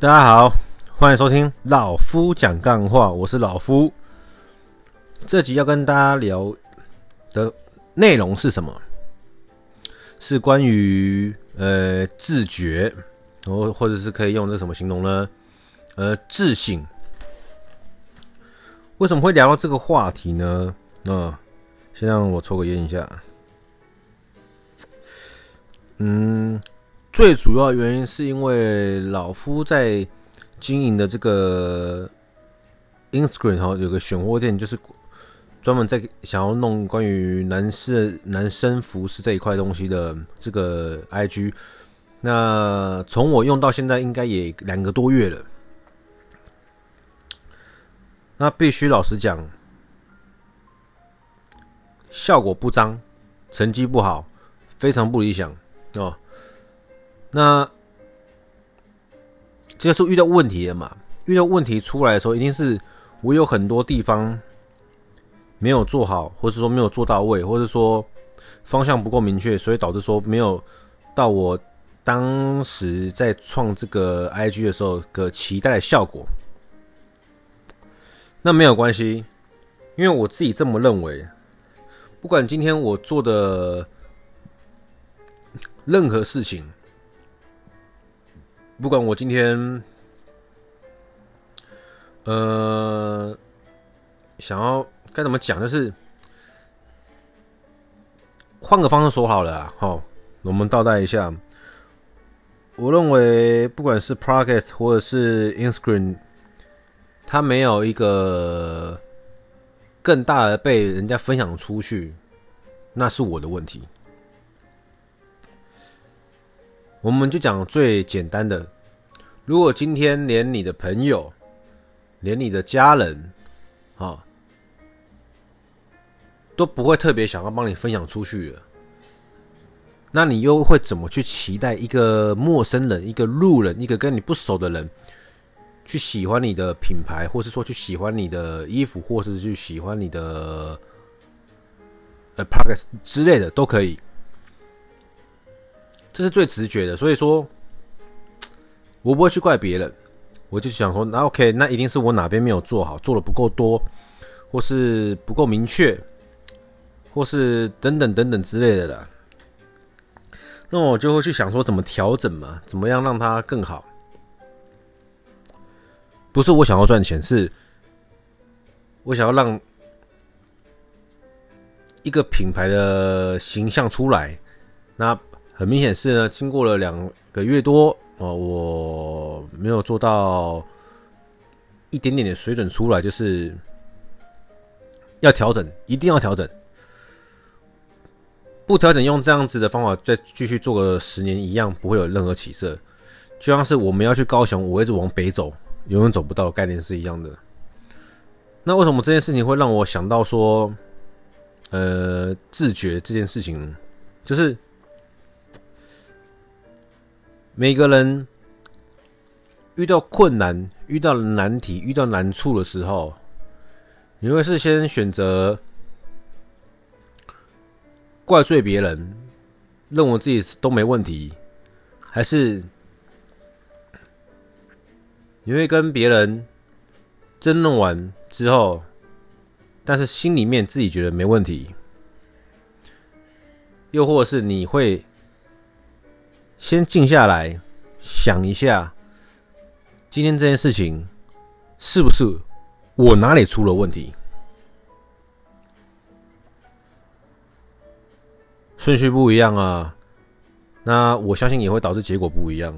大家好，欢迎收听老夫讲干话，我是老夫。这集要跟大家聊的内容是什么？是关于呃自觉，或或者是可以用这什么形容呢？呃，自省。为什么会聊到这个话题呢？啊，先让我抽个烟一下。嗯。最主要原因是因为老夫在经营的这个 Instagram 哈，有个选货店，就是专门在想要弄关于男士男生服饰这一块东西的这个 IG。那从我用到现在，应该也两个多月了。那必须老实讲，效果不彰，成绩不好，非常不理想哦。那这个是遇到问题了嘛？遇到问题出来的时候，一定是我有很多地方没有做好，或者说没有做到位，或者说方向不够明确，所以导致说没有到我当时在创这个 IG 的时候的期待的效果。那没有关系，因为我自己这么认为。不管今天我做的任何事情。不管我今天，呃，想要该怎么讲，就是换个方式说好了啊。好，我们倒带一下。我认为，不管是 Podcast 或者是 Instagram，它没有一个更大的被人家分享出去，那是我的问题。我们就讲最简单的，如果今天连你的朋友、连你的家人，啊，都不会特别想要帮你分享出去了，那你又会怎么去期待一个陌生人、一个路人、一个跟你不熟的人，去喜欢你的品牌，或是说去喜欢你的衣服，或是去喜欢你的呃 Podcast 之类的都可以。这是最直觉的，所以说，我不会去怪别人，我就想说，那 OK，那一定是我哪边没有做好，做的不够多，或是不够明确，或是等等等等之类的啦。那我就会去想说，怎么调整嘛，怎么样让它更好？不是我想要赚钱，是我想要让一个品牌的形象出来，那。很明显是呢，经过了两个月多哦，我没有做到一点点的水准出来，就是要调整，一定要调整。不调整，用这样子的方法再继续做个十年一样，不会有任何起色。就像是我们要去高雄，我一直往北走，永远走不到，概念是一样的。那为什么这件事情会让我想到说，呃，自觉这件事情，就是。每个人遇到困难、遇到难题、遇到难处的时候，你会是先选择怪罪别人，认为自己都没问题，还是你会跟别人争论完之后，但是心里面自己觉得没问题，又或是你会？先静下来想一下，今天这件事情是不是我哪里出了问题？顺序不一样啊，那我相信也会导致结果不一样。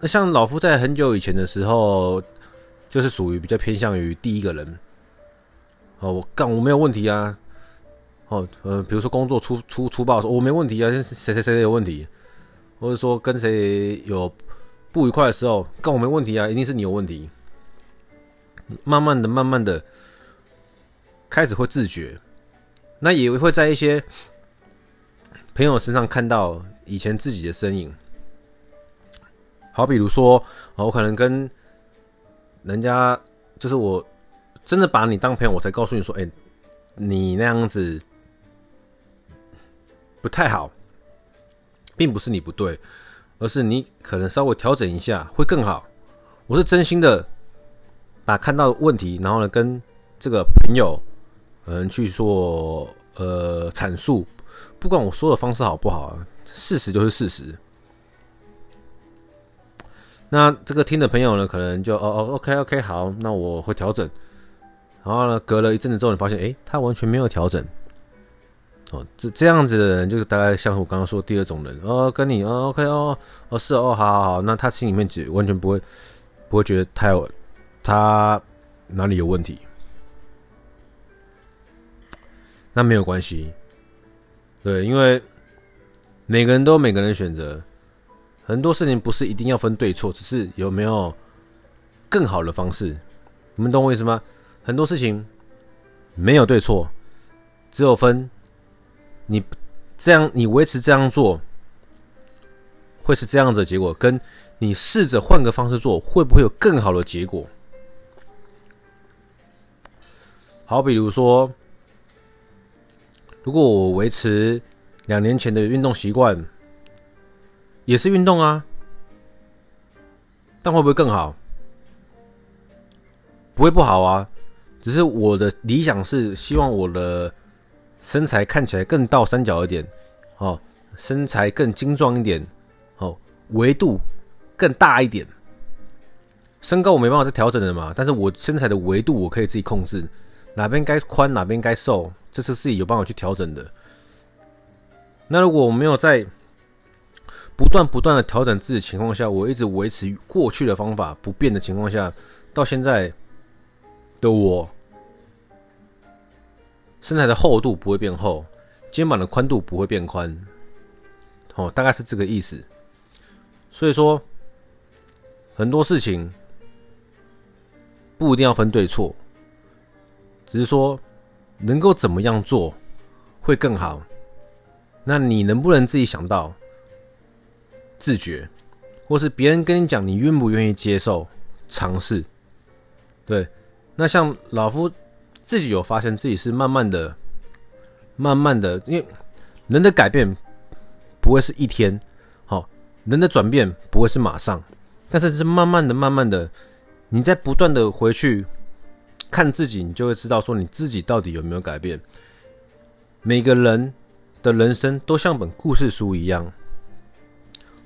那像老夫在很久以前的时候，就是属于比较偏向于第一个人。哦，我干，我没有问题啊。哦，呃，比如说工作粗粗粗暴说，我没问题啊，谁谁谁有问题，或者说跟谁有不愉快的时候，跟我没问题啊，一定是你有问题。慢慢的、慢慢的，开始会自觉，那也会在一些朋友身上看到以前自己的身影。好，比如说，我可能跟人家，就是我真的把你当朋友，我才告诉你说，哎，你那样子。不太好，并不是你不对，而是你可能稍微调整一下会更好。我是真心的把看到问题，然后呢跟这个朋友嗯去做呃阐述，不管我说的方式好不好，事实就是事实。那这个听的朋友呢，可能就哦哦，OK OK，好，那我会调整。然后呢，隔了一阵子之后，你发现，诶，他完全没有调整。哦，这这样子的人，就是大概像我刚刚说第二种人。哦，跟你，哦，OK，哦，哦，是哦，好好好，那他心里面只完全不会不会觉得他有他哪里有问题。那没有关系，对，因为每个人都有每个人的选择。很多事情不是一定要分对错，只是有没有更好的方式。你们懂我意思吗？很多事情没有对错，只有分你这样，你维持这样做会是这样子的结果，跟你试着换个方式做，会不会有更好的结果？好，比如说，如果我维持两年前的运动习惯。也是运动啊，但会不会更好？不会不好啊，只是我的理想是希望我的身材看起来更倒三角一点，哦，身材更精壮一点，哦，维度更大一点。身高我没办法再调整的嘛，但是我身材的维度我可以自己控制，哪边该宽哪边该瘦，这是自己有办法去调整的。那如果我没有在不断不断的调整自己的情况下，我一直维持过去的方法不变的情况下，到现在的我，身材的厚度不会变厚，肩膀的宽度不会变宽，哦，大概是这个意思。所以说，很多事情不一定要分对错，只是说能够怎么样做会更好。那你能不能自己想到？自觉，或是别人跟你讲，你愿不愿意接受尝试？对，那像老夫自己有发现自己是慢慢的、慢慢的，因为人的改变不会是一天，好，人的转变不会是马上，但是是慢慢的、慢慢的，你在不断的回去看自己，你就会知道说你自己到底有没有改变。每个人的人生都像本故事书一样。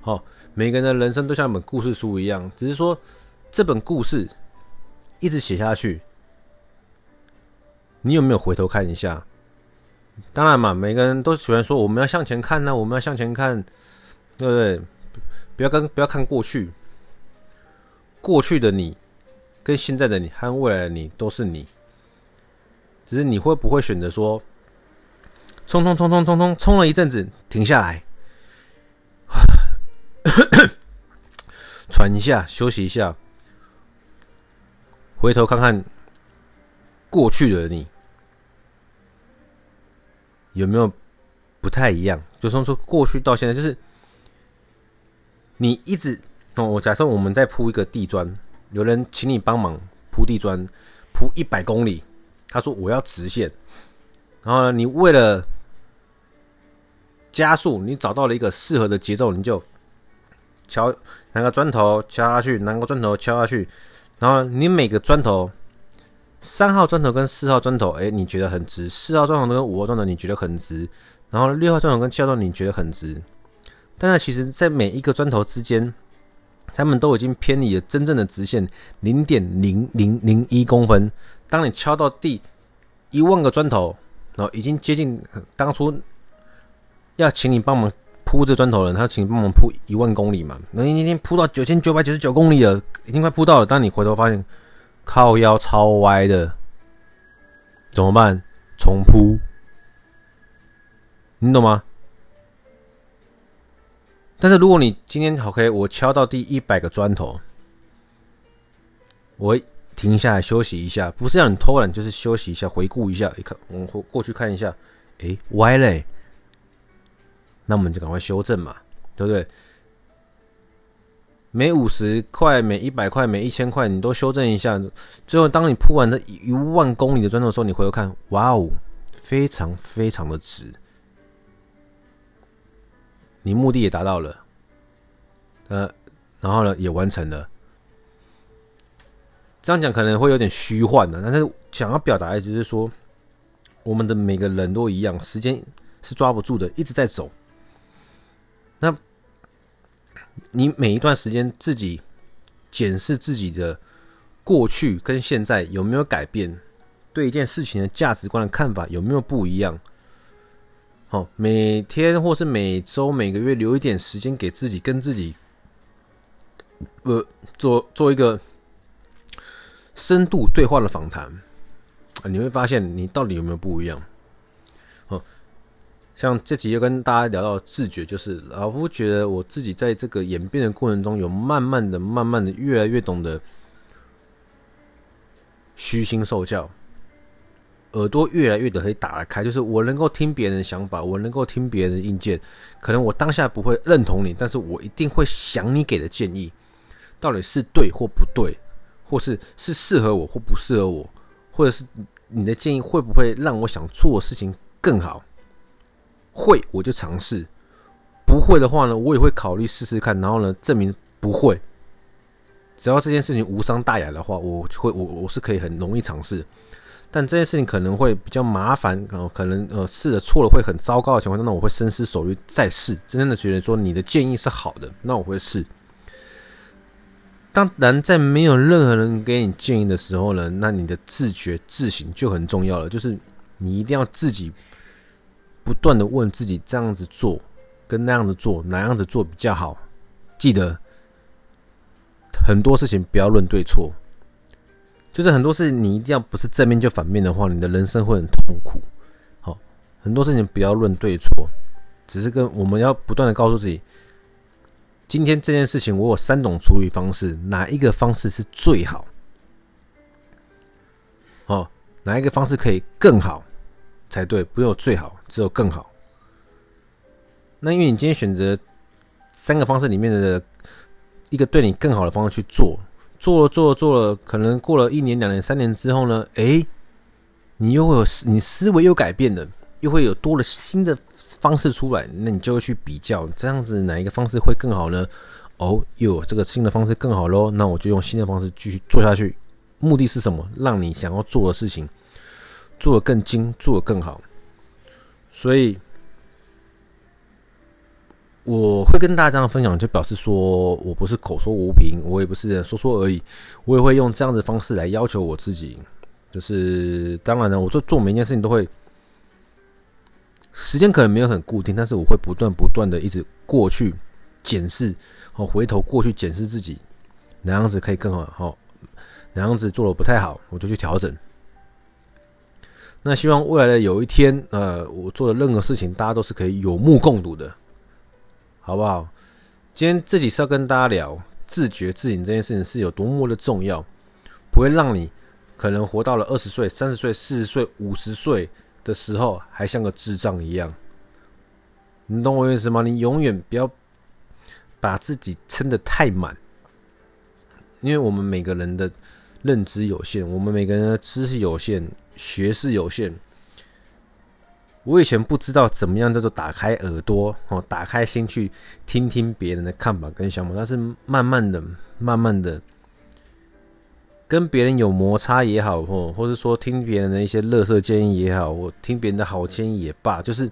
好，每个人的人生都像本故事书一样，只是说这本故事一直写下去，你有没有回头看一下？当然嘛，每个人都喜欢说我们要向前看呢，我们要向前看，对不对？不要跟不要看过去，过去的你跟现在的你和未来的你都是你，只是你会不会选择说，冲冲冲冲冲冲冲了一阵子，停下来。喘一下，休息一下，回头看看过去的你有没有不太一样？就从说过去到现在，就是你一直哦。我假设我们在铺一个地砖，有人请你帮忙铺地砖，铺一百公里。他说我要直线，然后呢，你为了加速，你找到了一个适合的节奏，你就。敲拿个砖头敲下去，拿个砖头敲下去，然后你每个砖头，三号砖头跟四号砖头，哎，你觉得很直；四号砖头跟五号砖头你觉得很直，然后六号砖头跟七号砖头你觉得很直。但是其实，在每一个砖头之间，他们都已经偏离了真正的直线零点零零零一公分。当你敲到第一万个砖头，然后已经接近当初要请你帮忙。铺这砖头的人，他请你帮忙铺一万公里嘛？那你已经铺到九千九百九十九公里了，已经快铺到了。当你回头发现靠腰超歪的，怎么办？重铺，你懂吗？但是如果你今天 OK，我敲到第一百个砖头，我停下来休息一下，不是让你偷懒，就是休息一下，回顾一下。一看，我们过去看一下，诶，歪嘞。那我们就赶快修正嘛，对不对？每五十块、每一百块、每一千块，你都修正一下。最后，当你铺完这一万公里的砖头的时候，你回头看，哇哦，非常非常的值。你目的也达到了，呃，然后呢也完成了。这样讲可能会有点虚幻的，但是想要表达的就是说，我们的每个人都一样，时间是抓不住的，一直在走。那，你每一段时间自己检视自己的过去跟现在有没有改变，对一件事情的价值观的看法有没有不一样？好，每天或是每周、每个月留一点时间给自己，跟自己，呃，做做一个。深度对话的访谈，你会发现你到底有没有不一样？像这集又跟大家聊到自觉，就是老夫觉得我自己在这个演变的过程中，有慢慢的、慢慢的越来越懂得虚心受教，耳朵越来越的可以打得开，就是我能够听别人的想法，我能够听别人的意见，可能我当下不会认同你，但是我一定会想你给的建议，到底是对或不对。或是是适合我或不适合我，或者是你的建议会不会让我想做的事情更好？会我就尝试，不会的话呢，我也会考虑试试看，然后呢证明不会。只要这件事情无伤大雅的话，我会我我是可以很容易尝试。但这件事情可能会比较麻烦，然后可能呃试了错了会很糟糕的情况下，那我会深思熟虑再试。真正的觉得说你的建议是好的，那我会试。当然，在没有任何人给你建议的时候呢，那你的自觉自省就很重要了。就是你一定要自己不断的问自己，这样子做跟那样子做，哪样子做比较好？记得很多事情不要论对错，就是很多事情你一定要不是正面就反面的话，你的人生会很痛苦。好，很多事情不要论对错，只是跟我们要不断的告诉自己。今天这件事情，我有三种处理方式，哪一个方式是最好？哦，哪一个方式可以更好才对？不用最好，只有更好。那因为你今天选择三个方式里面的一个对你更好的方式去做，做了做了做了，可能过了一年、两年、三年之后呢，诶，你又会有你思维又改变了。又会有多了新的方式出来，那你就会去比较，这样子哪一个方式会更好呢？哦，又有这个新的方式更好喽，那我就用新的方式继续做下去。目的是什么？让你想要做的事情做的更精，做的更好。所以我会跟大家这样分享，就表示说我不是口说无凭，我也不是说说而已，我也会用这样的方式来要求我自己。就是当然呢，我做做每一件事情都会。时间可能没有很固定，但是我会不断不断的一直过去检视，哦，回头过去检视自己哪样子可以更好，好哪样子做的不太好，我就去调整。那希望未来的有一天，呃，我做的任何事情，大家都是可以有目共睹的，好不好？今天自己是要跟大家聊自觉自省这件事情是有多么的重要，不会让你可能活到了二十岁、三十岁、四十岁、五十岁。的时候还像个智障一样，你懂我意思吗？你永远不要把自己撑得太满，因为我们每个人的认知有限，我们每个人的知识有限，学识有限。我以前不知道怎么样叫做打开耳朵哦，打开心去听听别人的看法跟想法，但是慢慢的、慢慢的。跟别人有摩擦也好，或或是说听别人的一些乐色建议也好，我听别人的好建议也罢，就是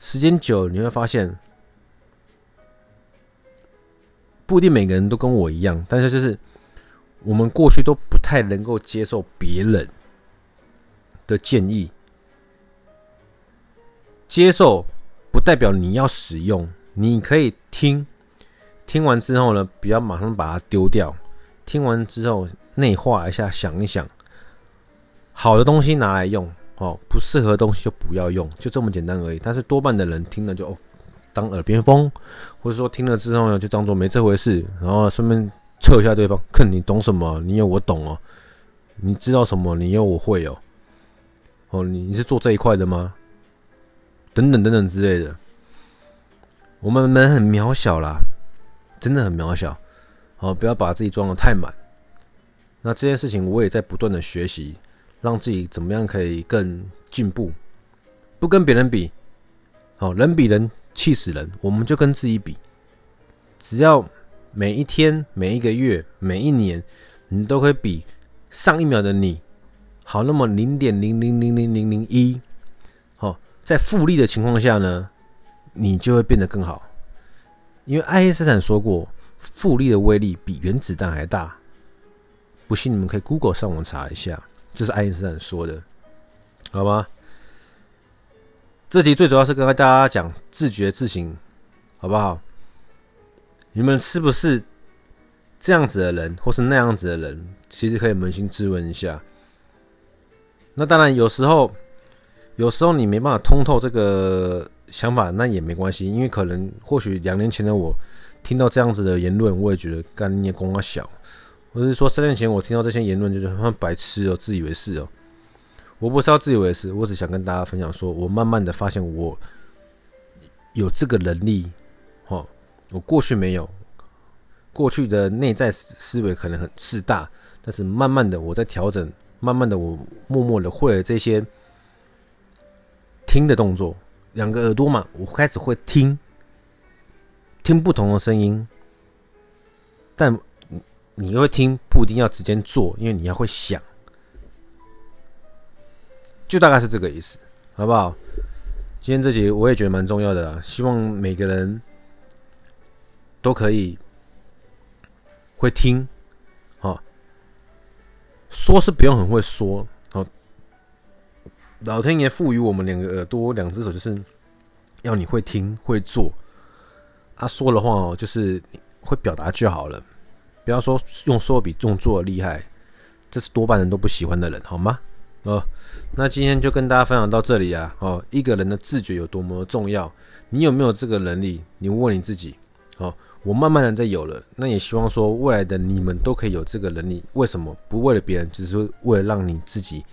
时间久了，你会发现，不一定每个人都跟我一样，但是就是我们过去都不太能够接受别人的建议，接受不代表你要使用，你可以听，听完之后呢，不要马上把它丢掉。听完之后，内化一下，想一想，好的东西拿来用哦，不适合的东西就不要用，就这么简单而已。但是多半的人听了就哦，当耳边风，或者说听了之后呢，就当做没这回事，然后顺便测一下对方，看你懂什么，你有我懂哦，你知道什么，你有我会哦，哦，你你是做这一块的吗？等等等等之类的，我们人很渺小啦，真的很渺小。哦，不要把自己装得太满。那这件事情我也在不断的学习，让自己怎么样可以更进步，不跟别人比。哦，人比人气死人，我们就跟自己比。只要每一天、每一个月、每一年，你都会比上一秒的你好那么零点零零零零零零一。好，在复利的情况下呢，你就会变得更好。因为爱因斯坦说过，复利的威力比原子弹还大。不信你们可以 Google 上网查一下，这是爱因斯坦说的，好吗？这集最主要是跟大家讲自觉自省，好不好？你们是不是这样子的人，或是那样子的人？其实可以扪心自问一下。那当然，有时候，有时候你没办法通透这个想法，那也没关系，因为可能或许两年前的我听到这样子的言论，我也觉得干你功啊小。或者是说三年前我听到这些言论，就是很白痴哦，自以为是哦。我不是要自以为是，我只想跟大家分享说，说我慢慢的发现我有这个能力，哦，我过去没有，过去的内在思维可能很自大，但是慢慢的我在调整，慢慢的我默默的会了这些听的动作，两个耳朵嘛，我开始会听，听不同的声音，但你会听不一定要直接做，因为你要会想。就大概是这个意思，好不好？今天这集我也觉得蛮重要的，希望每个人都可以会听，说是不用很会说，好，老天爷赋予我们两个耳朵、两只手，就是要你会听会做。啊，说的话哦，就是会表达就好了，不要说用说比用做厉害，这是多半人都不喜欢的人，好吗？哦，那今天就跟大家分享到这里啊！哦，一个人的自觉有多么重要，你有没有这个能力？你问你自己。哦，我慢慢的在有了，那也希望说未来的你们都可以有这个能力。为什么不为了别人，只是为了让你自己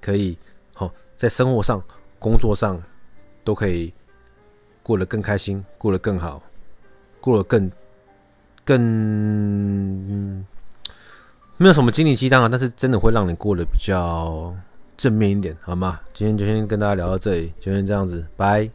可以好在生活上、工作上都可以过得更开心，过得更好，过得更更。嗯没有什么心灵鸡汤啊，但是真的会让你过得比较正面一点，好吗？今天就先跟大家聊到这里，就先这样子，拜。